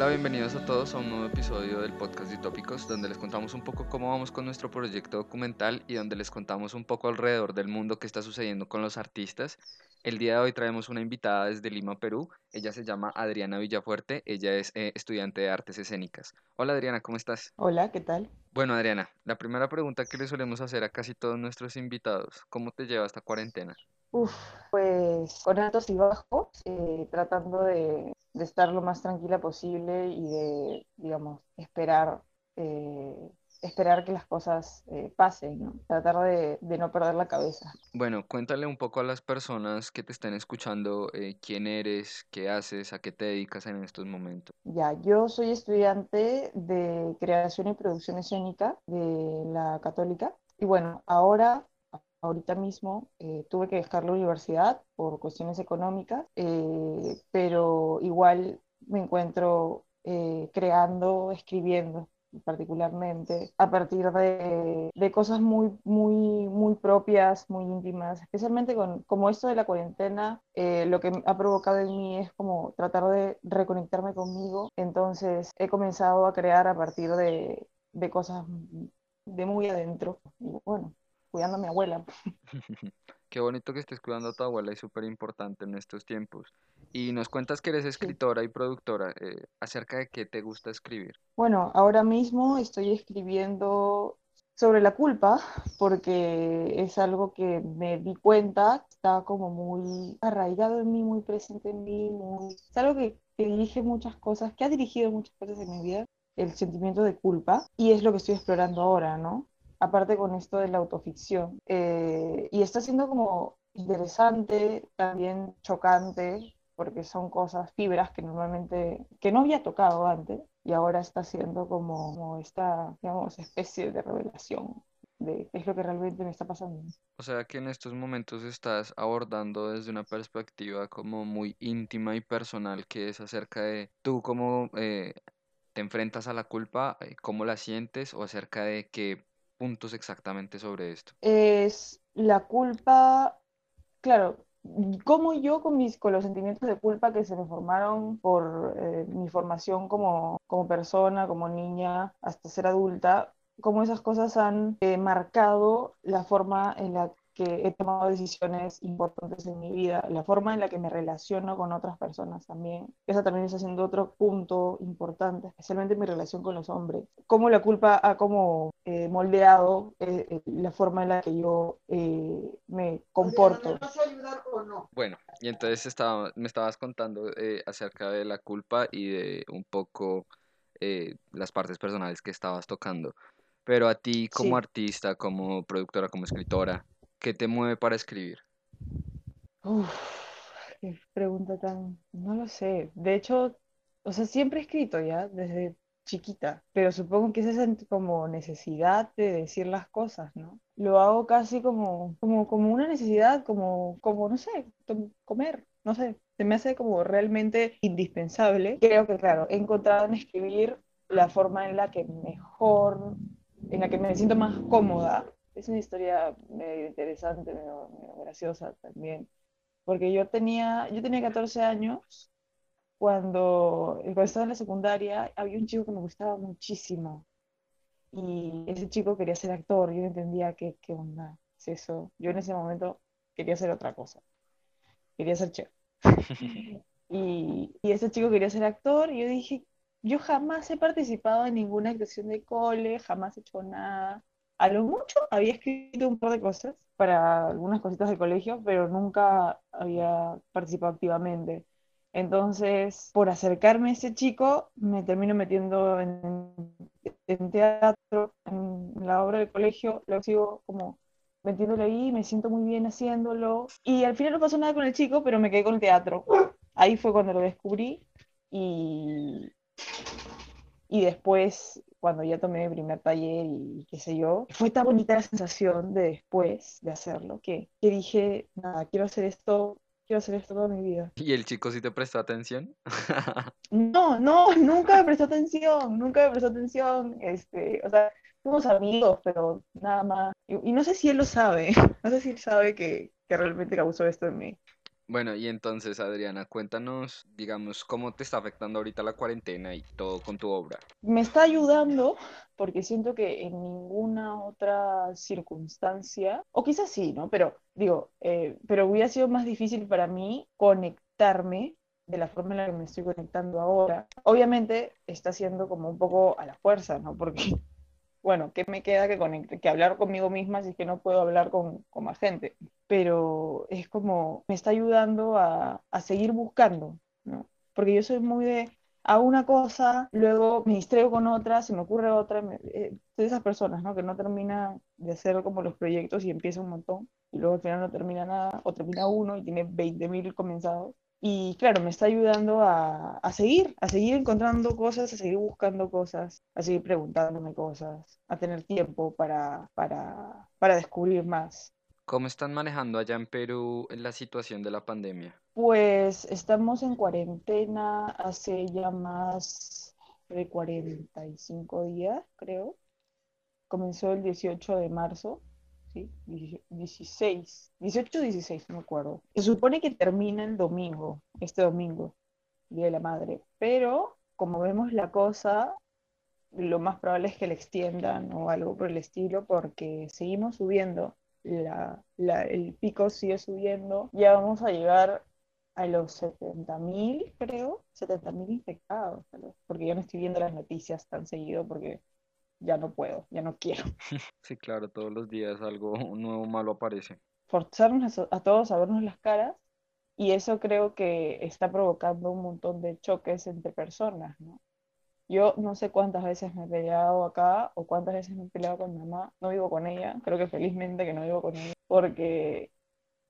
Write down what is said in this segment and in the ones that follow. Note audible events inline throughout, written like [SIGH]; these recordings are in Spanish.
Hola, bienvenidos a todos a un nuevo episodio del podcast de Utópicos, donde les contamos un poco cómo vamos con nuestro proyecto documental y donde les contamos un poco alrededor del mundo que está sucediendo con los artistas. El día de hoy traemos una invitada desde Lima, Perú. Ella se llama Adriana Villafuerte. Ella es eh, estudiante de artes escénicas. Hola Adriana, ¿cómo estás? Hola, ¿qué tal? Bueno Adriana, la primera pregunta que le solemos hacer a casi todos nuestros invitados, ¿cómo te lleva esta cuarentena? Uf, pues con altos y bajos, eh, tratando de, de estar lo más tranquila posible y de, digamos, esperar, eh, esperar que las cosas eh, pasen, ¿no? Tratar de, de no perder la cabeza. Bueno, cuéntale un poco a las personas que te están escuchando eh, quién eres, qué haces, a qué te dedicas en estos momentos. Ya, yo soy estudiante de creación y producción escénica de la Católica y bueno, ahora ahorita mismo eh, tuve que dejar la universidad por cuestiones económicas, eh, pero igual me encuentro eh, creando, escribiendo particularmente a partir de, de, cosas muy, muy, muy propias, muy íntimas, especialmente con como esto de la cuarentena, eh, lo que ha provocado en mí es como tratar de reconectarme conmigo, entonces he comenzado a crear a partir de, de cosas de muy adentro, y bueno, cuidando a mi abuela. [LAUGHS] Qué bonito que estés cuidando a tu abuela, es súper importante en estos tiempos. Y nos cuentas que eres escritora y productora, eh, acerca de qué te gusta escribir. Bueno, ahora mismo estoy escribiendo sobre la culpa, porque es algo que me di cuenta, está como muy arraigado en mí, muy presente en mí, muy... es algo que, que dirige muchas cosas, que ha dirigido muchas cosas en mi vida, el sentimiento de culpa, y es lo que estoy explorando ahora, ¿no? Aparte con esto de la autoficción. Eh, y está siendo como interesante, también chocante, porque son cosas, fibras que normalmente, que no había tocado antes, y ahora está siendo como, como esta, digamos, especie de revelación de qué es lo que realmente me está pasando. O sea que en estos momentos estás abordando desde una perspectiva como muy íntima y personal, que es acerca de tú cómo eh, te enfrentas a la culpa, eh, cómo la sientes, o acerca de qué puntos exactamente sobre esto? Es la culpa, claro, como yo con, mis, con los sentimientos de culpa que se me formaron por eh, mi formación como, como persona, como niña, hasta ser adulta, cómo esas cosas han eh, marcado la forma en la que he tomado decisiones importantes en mi vida, la forma en la que me relaciono con otras personas también. Esa también está siendo otro punto importante, especialmente mi relación con los hombres. Cómo la culpa ha como eh, moldeado eh, eh la forma en la que yo eh, me comporto. Bueno, y entonces estaba, me estabas contando eh, acerca de la culpa y de un poco las partes personales que estabas tocando. Pero a ti como Sí. artista, como productora, como escritora, ¿qué te mueve para escribir? Uf, qué pregunta tan... No lo sé. De hecho, o sea, siempre he escrito ya, desde chiquita, pero supongo que es esa como necesidad de decir las cosas, ¿no? Lo hago casi como, como, como una necesidad, como, como, no sé, comer, no sé. Se me hace como realmente indispensable. Creo que, claro, he encontrado en escribir la forma en la que mejor, en la que me siento más cómoda. Es una historia medio interesante, medio, medio graciosa también porque yo tenía, yo tenía 14 años cuando, cuando estaba en la secundaria, había un chico que me gustaba muchísimo y ese chico quería ser actor, yo no entendía qué, qué onda es eso. Yo en ese momento quería hacer otra cosa, quería ser chef. [LAUGHS] Y, y ese chico quería ser actor y yo dije, yo jamás he participado en ninguna actuación de cole, jamás he hecho nada. A lo mucho había escrito un par de cosas para algunas cositas del colegio, pero nunca había participado activamente. Entonces, por acercarme a ese chico, me termino metiendo en, en teatro, en la obra del colegio, luego sigo como metiéndole ahí, me siento muy bien haciéndolo. Y al final no pasó nada con el chico, pero me quedé con el teatro. Ahí fue cuando lo descubrí y, y después, cuando ya tomé mi primer taller y qué sé yo, fue tan bonita la sensación de después de hacerlo que, que dije, nada, quiero hacer esto, quiero hacer esto toda mi vida. ¿Y el chico sí te prestó atención? [LAUGHS] No, no, nunca me prestó atención, nunca me prestó atención, este, o sea, fuimos amigos, pero nada más. Y, y no sé si él lo sabe, [LAUGHS] no sé si él sabe que, que realmente causó esto en mí. Bueno, y entonces, Adriana, cuéntanos, digamos, cómo te está afectando ahorita la cuarentena y todo con tu obra. Me está ayudando porque siento que en ninguna otra circunstancia, o quizás sí, ¿no? Pero digo, eh, pero hubiera sido más difícil para mí conectarme de la forma en la que me estoy conectando ahora. Obviamente está siendo como un poco a la fuerza, ¿no? Porque, [LAUGHS] bueno, ¿qué me queda que, conecte, que hablar conmigo misma si es que no puedo hablar con, con más gente? Pero es como, me está ayudando a, a seguir buscando, ¿no? Porque yo soy muy de, hago una cosa, luego me distraigo con otra, se me ocurre otra, me, eh, de esas personas, ¿no? Que no termina de hacer como los proyectos y empieza un montón y luego al final no termina nada, o termina uno y tiene 20.000 comenzados. Y claro, me está ayudando a, a, seguir, a seguir encontrando cosas, a seguir buscando cosas, a seguir preguntándome cosas, a tener tiempo para, para, para descubrir más. ¿Cómo están manejando allá en Perú la situación de la pandemia? Pues estamos en cuarentena hace ya más de 45 días, creo. Comenzó el 18 de marzo ¿sí? 16, 18 16, no me acuerdo. Se supone que termina el domingo, este domingo, Día de la Madre, pero como vemos la cosa, lo más probable es que la extiendan o algo por el estilo, porque seguimos subiendo, la, la, el pico sigue subiendo, ya vamos a llegar a los 70.000, creo, 70.000 infectados, porque yo no estoy viendo las noticias tan seguido porque ya no puedo, ya no quiero. [LAUGHS] Sí, claro, todos los días algo nuevo malo aparece. Forzarnos a, a, todos a vernos las caras y eso creo que está provocando un montón de choques entre personas, ¿no? Yo no sé cuántas veces me he peleado acá o cuántas veces me he peleado con mamá. No vivo con ella, creo que felizmente que no vivo con ella, porque,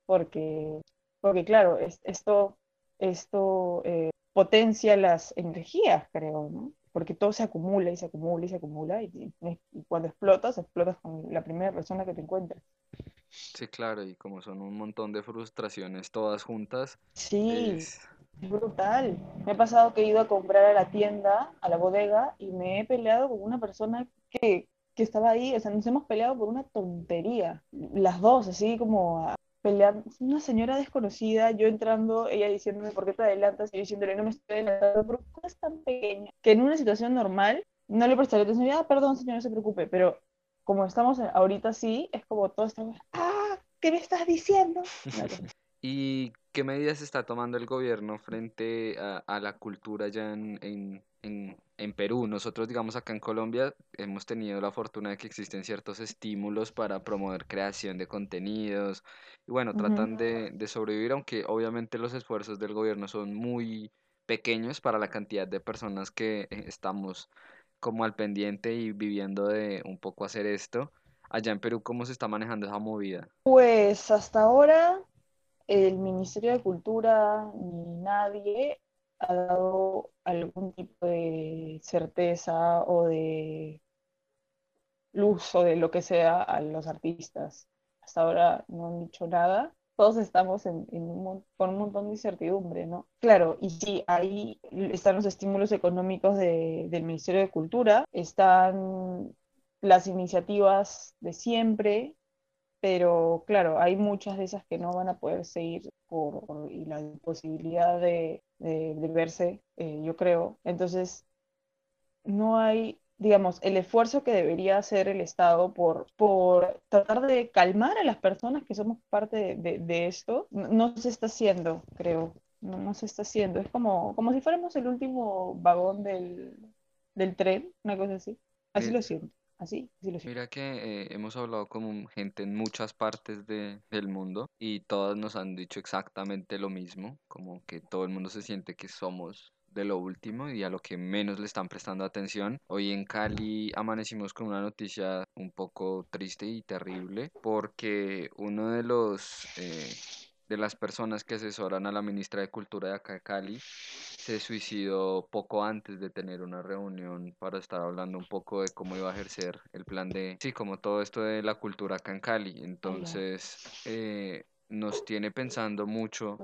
porque, porque claro, es, esto, esto eh, potencia las energías, creo, ¿no? porque todo se acumula y se acumula y se acumula y, y, cuando explotas, explotas con la primera persona que te encuentras. Sí, claro, y como son un montón de frustraciones todas juntas. Sí, es... brutal. Me ha pasado que he ido a comprar a la tienda, a la bodega, y me he peleado con una persona que, que estaba ahí, o sea, nos hemos peleado por una tontería, las dos, así como a, peleando, una señora desconocida, yo entrando, ella diciéndome por qué te adelantas, y yo diciéndole no me estoy adelantando, pero ¿cómo es tan pequeña? Que en una situación normal no le prestaría atención, ah, perdón señora, no se preocupe, pero como estamos ahorita sí, es como todo estamos, ah, ¿qué me estás diciendo? [LAUGHS] ¿Y qué medidas está tomando el gobierno frente a, a la cultura ya en, en, en, en, Perú? Nosotros, digamos, acá en Colombia hemos tenido la fortuna de que existen ciertos estímulos para promover creación de contenidos y bueno, uh -huh. tratan de, de sobrevivir, aunque obviamente los esfuerzos del gobierno son muy pequeños para la cantidad de personas que eh, estamos como al pendiente y viviendo de un poco hacer esto. Allá en Perú, ¿cómo se está manejando esa movida? Pues hasta ahora el Ministerio de Cultura ni nadie ha dado algún tipo de certeza o de luz o de lo que sea a los artistas. Hasta ahora no han dicho nada. Todos estamos en, un, con un montón de incertidumbre, ¿no? Claro, y sí, ahí están los estímulos económicos de, del Ministerio de Cultura, están las iniciativas de siempre, pero claro, hay muchas de esas que no van a poder seguir por, por y la imposibilidad de, de, de verse, eh, yo creo. Entonces, no hay, digamos, el esfuerzo que debería hacer el Estado por, por tratar de calmar a las personas que somos parte de, de, esto, no, no, se está haciendo, creo. No, no, se está haciendo. Es como, como si fuéramos el último vagón del, del tren, una cosa así. Así sí. lo siento. Así. Mira que eh, hemos hablado con gente en muchas partes de, del mundo y todas nos han dicho exactamente lo mismo, como que todo el mundo se siente que somos de lo último y a lo que menos le están prestando atención. Hoy en Cali amanecimos con una noticia un poco triste y terrible porque uno de los eh, de las personas que asesoran a la ministra de Cultura de acá de Cali se suicidó poco antes de tener una reunión para estar hablando un poco de cómo iba a ejercer el plan de, sí, como todo esto de la cultura acá en Cali. Entonces, eh, nos tiene pensando mucho.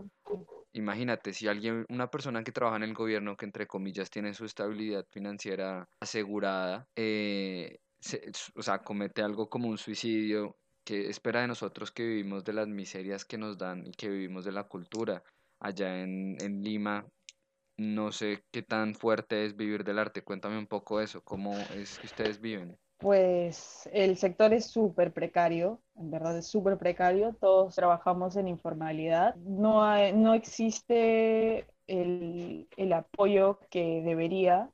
Imagínate, si alguien, una persona que trabaja en el gobierno, que entre comillas tiene su estabilidad financiera asegurada, eh, se, o sea, comete algo como un suicidio, ¿Qué espera de nosotros que vivimos de las miserias que nos dan y que vivimos de la cultura? Allá en, en Lima, no sé qué tan fuerte es vivir del arte. Cuéntame un poco eso, cómo es que ustedes viven. Pues el sector es súper precario, en verdad es súper precario, todos trabajamos en informalidad, no, no existe el, el apoyo que debería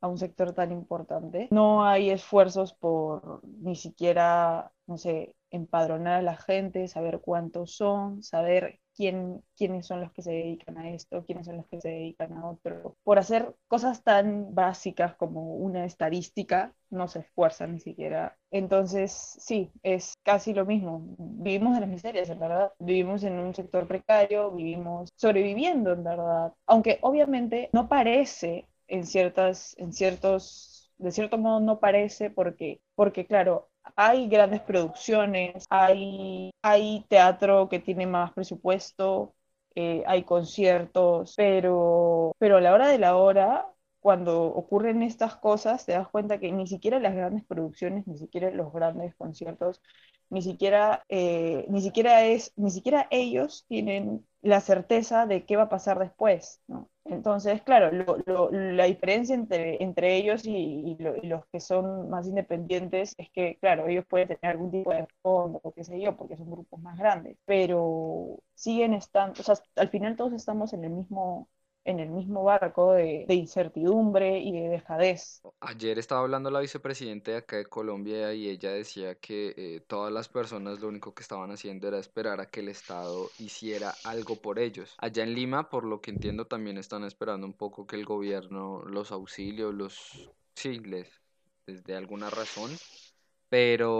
a un sector tan importante. No hay esfuerzos por ni siquiera, no sé, empadronar a la gente, saber cuántos son, saber quién, quiénes son los que se dedican a esto, quiénes son los que se dedican a otro. Por hacer cosas tan básicas como una estadística, no se esfuerzan ni siquiera. Entonces, sí, es casi lo mismo. Vivimos de las miserias, en verdad. Vivimos en un sector precario, vivimos sobreviviendo, en verdad. Aunque obviamente no parece en ciertas, en ciertos, de cierto modo no parece porque, porque claro, hay grandes producciones, hay, hay teatro que tiene más presupuesto, eh, hay conciertos, pero, pero a la hora de la hora, cuando ocurren estas cosas, te das cuenta que ni siquiera las grandes producciones, ni siquiera los grandes conciertos, ni siquiera, eh, ni siquiera es, ni siquiera ellos tienen la certeza de qué va a pasar después. Entonces, claro, la diferencia entre, entre ellos y, y, los que son más independientes es que, claro, ellos pueden tener algún tipo de fondo o qué sé yo, porque son grupos más grandes, pero siguen estando, o sea, al final todos estamos en el mismo, en el mismo barco de, incertidumbre y de dejadez. Ayer estaba hablando la vicepresidenta de acá de Colombia y ella decía que eh, todas las personas lo único que estaban haciendo era esperar a que el Estado hiciera algo por ellos. Allá en Lima, por lo que entiendo, también están esperando un poco que el gobierno los auxilie los... Sí, les, dé alguna razón. Pero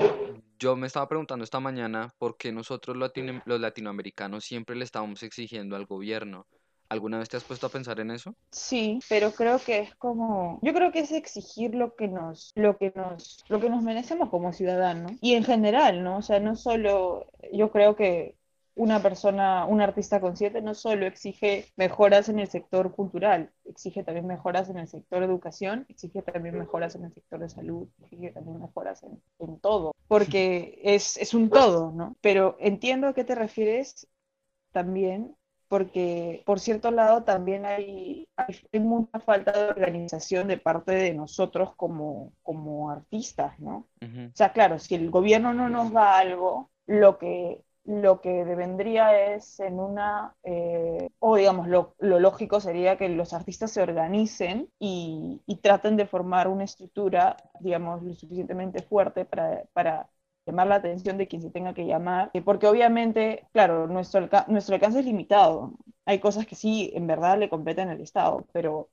yo me estaba preguntando esta mañana por qué nosotros los latinoamericanos siempre le estábamos exigiendo al gobierno. ¿Alguna vez te has puesto a pensar en eso? Sí, pero creo que es como, yo creo que es exigir lo que nos, lo que nos, lo que nos merecemos como ciudadanos y en general, ¿no? O sea, no solo, yo creo que una persona, un artista consciente no solo exige mejoras en el sector cultural, exige también mejoras en el sector educación, exige también mejoras en el sector de salud, exige también mejoras en, en todo, porque es, es un todo, ¿no? Pero entiendo a qué te refieres también porque por cierto lado también hay, hay, mucha falta de organización de parte de nosotros como, como artistas, ¿no? Uh -huh. O sea, claro, si el gobierno no nos da algo, lo que, lo que vendría es en una, eh, o digamos, lo, lo, lógico sería que los artistas se organicen y, y, traten de formar una estructura, digamos, lo suficientemente fuerte para, para llamar la atención de quien se tenga que llamar, eh, porque obviamente, claro, nuestro, alca nuestro alcance es limitado. Hay cosas que sí, en verdad, le competen al Estado, pero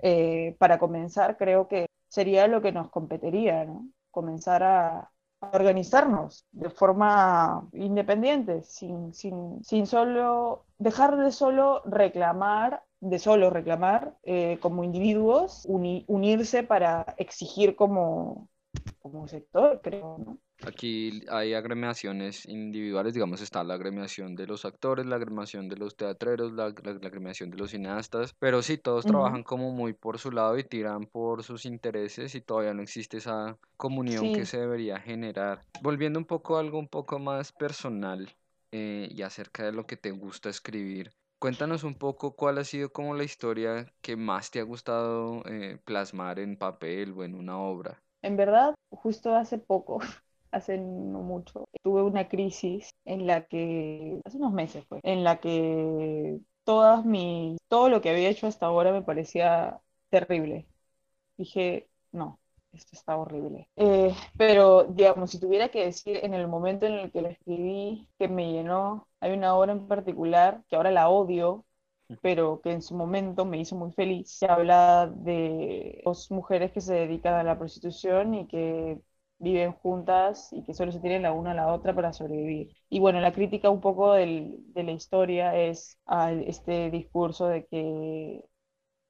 eh, para comenzar creo que sería lo que nos competiría, ¿no? Comenzar a, a organizarnos de forma independiente, sin, sin, sin solo, dejar de solo reclamar de solo reclamar eh, como individuos, uni, unirse para exigir como, como sector, creo, ¿no? Aquí hay agremiaciones individuales, digamos, está la agremiación de los actores, la agremiación de los teatreros, la, la, la agremiación de los cineastas, pero sí, todos uh -huh. trabajan como muy por su lado y tiran por sus intereses y todavía no existe esa comunión sí. que se debería generar. Volviendo un poco a algo un poco más personal eh, y acerca de lo que te gusta escribir, Cuéntanos un poco cuál ha sido como la historia que más te ha gustado eh, plasmar en papel o en una obra. En verdad, justo hace poco, [LAUGHS] hace no mucho, tuve una crisis en la que, hace unos meses fue, en la que todas mis, todo lo que había hecho hasta ahora me parecía terrible. Dije, no, esto está horrible. Eh, pero, digamos, si tuviera que decir en el momento en el que lo escribí, que me llenó, hay una obra en particular que ahora la odio, pero que en su momento me hizo muy feliz. Se habla de dos mujeres que se dedican a la prostitución y que viven juntas y que solo se tienen la una a la otra para sobrevivir. Y bueno, la crítica un poco de la historia es a este discurso de que,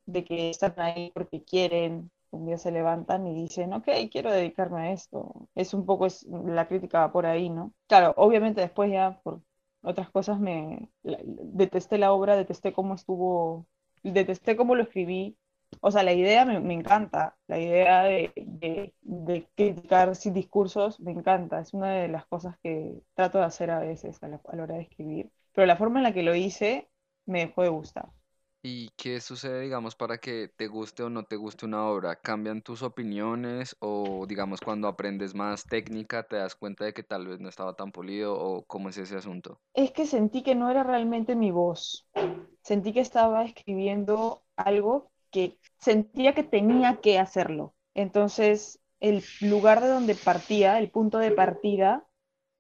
de que están ahí porque quieren, un día se levantan y dicen, ok, quiero dedicarme a esto. Es un poco, la crítica por ahí, ¿no? Claro, obviamente después ya por otras cosas me la, detesté la obra, detesté cómo estuvo, detesté cómo lo escribí. O sea, la idea me, me encanta, la idea de, de, de criticar sin discursos, me encanta. Es una de las cosas que trato de hacer a veces a la, a la hora de escribir. Pero la forma en la que lo hice me dejó de gustar. ¿Y qué sucede, digamos, para que te guste o no te guste una obra? ¿Cambian tus opiniones o, digamos, cuando aprendes más técnica te das cuenta de que tal vez no estaba tan pulido o cómo es ese asunto? Es que sentí que no era realmente mi voz. Sentí que estaba escribiendo algo que sentía que tenía que hacerlo. Entonces, el lugar de donde partía, el punto de partida,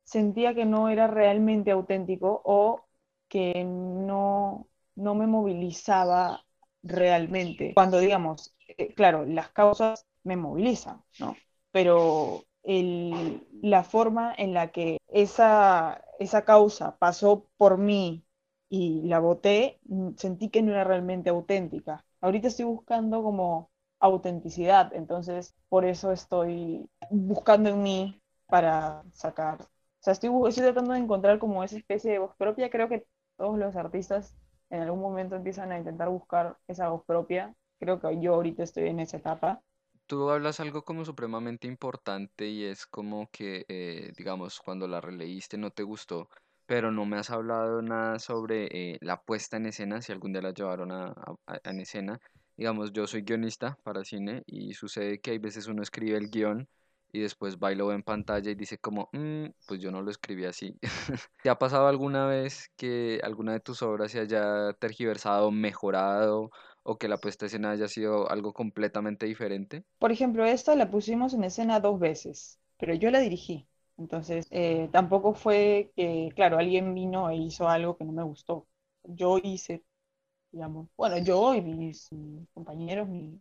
sentía que no era realmente auténtico o que no, no me movilizaba realmente. Cuando, digamos, eh, claro, las causas me movilizan, ¿no? Pero el- la forma en la que esa, esa causa pasó por mí y la voté, mm, sentí que no era realmente auténtica. Ahorita estoy buscando como autenticidad, entonces por eso estoy buscando en mí para sacar. O sea, estoy, estoy tratando de encontrar como esa especie de voz propia. Creo que todos los artistas en algún momento empiezan a intentar buscar esa voz propia. Creo que yo ahorita estoy en esa etapa. Tú hablas algo como supremamente importante y es como que, eh, digamos, cuando la releíste no te gustó, pero no me has hablado nada sobre eh, la puesta en escena, si algún día la llevaron a, a- a- en escena. Digamos, yo soy guionista para cine y sucede que hay veces uno escribe el guion y después va y lo ve en pantalla y dice como, "Mm, pues yo no lo escribí así. [LAUGHS] ¿Te ha pasado alguna vez que alguna de tus obras se haya tergiversado, mejorado o que la puesta en escena haya sido algo completamente diferente? Por ejemplo, esta la pusimos en escena dos veces, pero yo la dirigí. Entonces, eh, tampoco fue que, claro, alguien vino e hizo algo que no me gustó. Yo hice, digamos, bueno, yo y mis, mis compañeros, mi-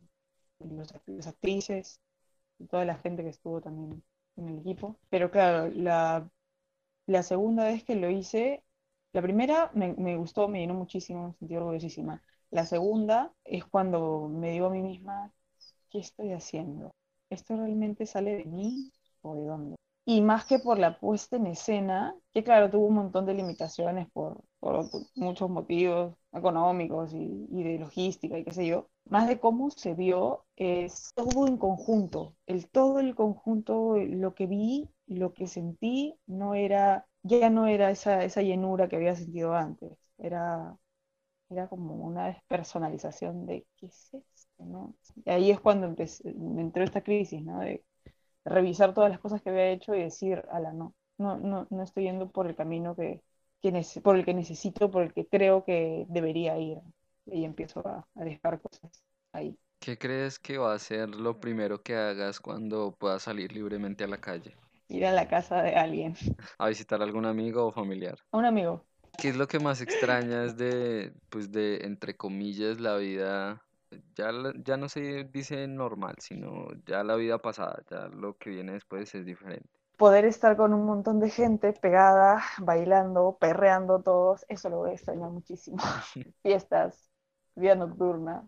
los las actrices y toda la gente que estuvo también en el equipo. Pero claro, la, la segunda vez que lo hice, la primera me, me gustó, me llenó muchísimo, me sentí orgullosísima. La segunda es cuando me digo a mí misma, ¿qué estoy haciendo? ¿Esto realmente sale de mí o de dónde? Y más que por la puesta en escena, que claro, tuvo un montón de limitaciones por, por muchos motivos económicos y, y de logística y qué sé yo, más de cómo se vio es todo en conjunto, el todo el conjunto, lo que vi, lo que sentí, no era, ya no era esa, esa llenura que había sentido antes, era, era como una despersonalización de qué es esto, ¿no? Y ahí es cuando empecé, me entró esta crisis, ¿no? De revisar todas las cosas que había hecho y decir, ala, no, no, no, no estoy yendo por el camino que, que por el que necesito, por el que creo que debería ir. Y empiezo a, a dejar cosas ahí. ¿Qué crees que va a ser lo primero que hagas cuando puedas salir libremente a la calle? Ir a la casa de alguien, [LAUGHS] A visitar a algún amigo o familiar. a un amigo. ¿Qué es lo que más extrañas de, pues de, entre comillas, la vida? Ya, la- ya no se dice normal, sino ya la vida pasada, ya lo que viene después es diferente. Poder estar con un montón de gente pegada, bailando, perreando todos, eso lo voy a extrañar muchísimo. [LAUGHS] [LAUGHS] Fiestas, vida nocturna,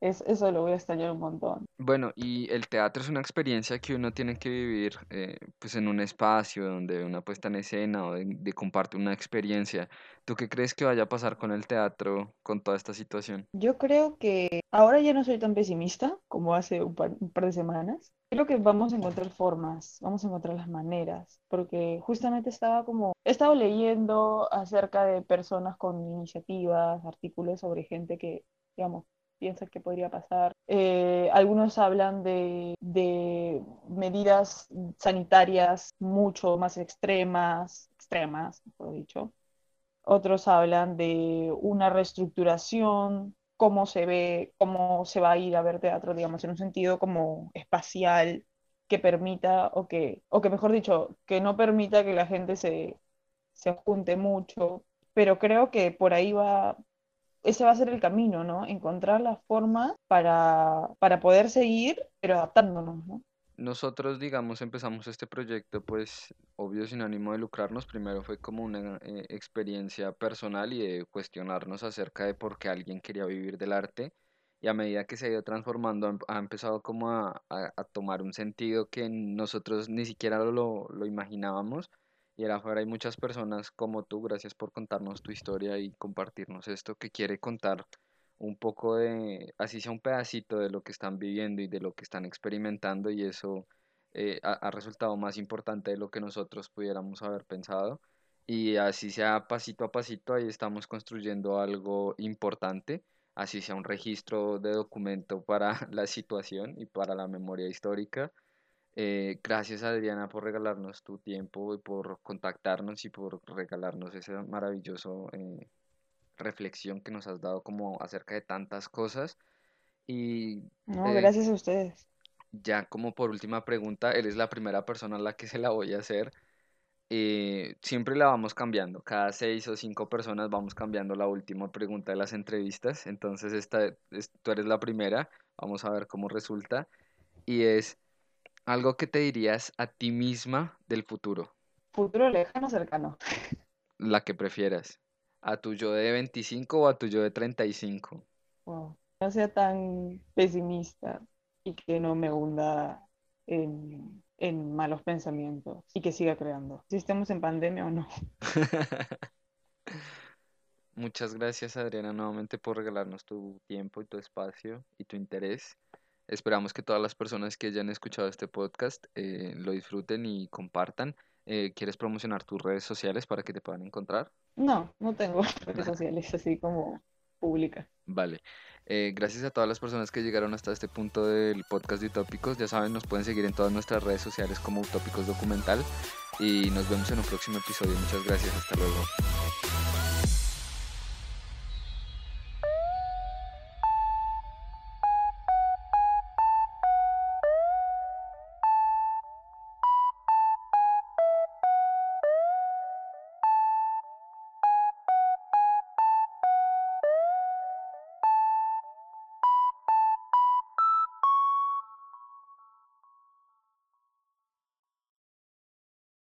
es, eso lo voy a extrañar un montón. Bueno, y el teatro es una experiencia que uno tiene que vivir eh, pues en un espacio donde una puesta en escena o de, de comparte una experiencia. ¿Tú qué crees que vaya a pasar con el teatro, con toda esta situación? Yo creo que ahora ya no soy tan pesimista como hace un par, un par de semanas. Creo que vamos a encontrar formas, vamos a encontrar las maneras, porque justamente estaba como, he estado leyendo acerca de personas con iniciativas, artículos sobre gente que, digamos, piensa que podría pasar. Eh, algunos hablan de, de medidas sanitarias mucho más extremas, extremas, mejor dicho. Otros hablan de una reestructuración, cómo se ve, cómo se va a ir a ver teatro, digamos, en un sentido como espacial, que permita, o que, o que mejor dicho, que no permita que la gente se, se junte mucho. Pero creo que por ahí va, ese va a ser el camino, ¿no? Encontrar la forma para, para poder seguir, pero adaptándonos, ¿no? Nosotros, digamos, empezamos este proyecto, pues, obvio, sin ánimo de lucrarnos. Primero fue como una eh, experiencia personal y de cuestionarnos acerca de por qué alguien quería vivir del arte. Y a medida que se ha ido transformando, ha em- empezado como a, a- a tomar un sentido que nosotros ni siquiera lo, lo imaginábamos. Y ahora afuera hay muchas personas como tú, gracias por contarnos tu historia y compartirnos esto que quiere contar un poco de, así sea un pedacito de lo que están viviendo y de lo que están experimentando y eso eh, ha, ha resultado más importante de lo que nosotros pudiéramos haber pensado. Y así sea pasito a pasito, ahí estamos construyendo algo importante, así sea un registro de documento para [LAUGHS] la situación y para la memoria histórica. Eh, gracias Adriana por regalarnos tu tiempo y por contactarnos y por regalarnos esa maravilloso eh, reflexión que nos has dado como acerca de tantas cosas. Y No, eh, gracias a ustedes. ya como por última pregunta, eres la primera persona a la que se la voy a hacer. Eh, siempre la vamos cambiando. Cada seis o cinco personas vamos cambiando la última pregunta de las entrevistas. Entonces, esta es- tú eres la primera. Vamos a ver cómo resulta. Y es algo que te dirías a ti misma del futuro, Futuro lejano, cercano. [LAUGHS] la que prefieras. A tu yo de 25 o a tu yo de 35. Wow. No sea tan pesimista y que no me hunda en, en malos pensamientos y que siga creando. Si estamos en pandemia o no. [LAUGHS] Muchas gracias, Adriana, nuevamente por regalarnos tu tiempo y tu espacio y tu interés. Esperamos que todas las personas que hayan escuchado este podcast eh, lo disfruten y compartan. Eh, ¿quieres promocionar tus redes sociales para que te puedan encontrar? No, no tengo [LAUGHS] redes sociales así como públicas. Vale. Eh, gracias a todas las personas que llegaron hasta este punto del podcast de Utópicos. Ya saben, nos pueden seguir en todas nuestras redes sociales como Utópicos Documental. Y nos vemos en un próximo episodio. Muchas gracias. Hasta luego.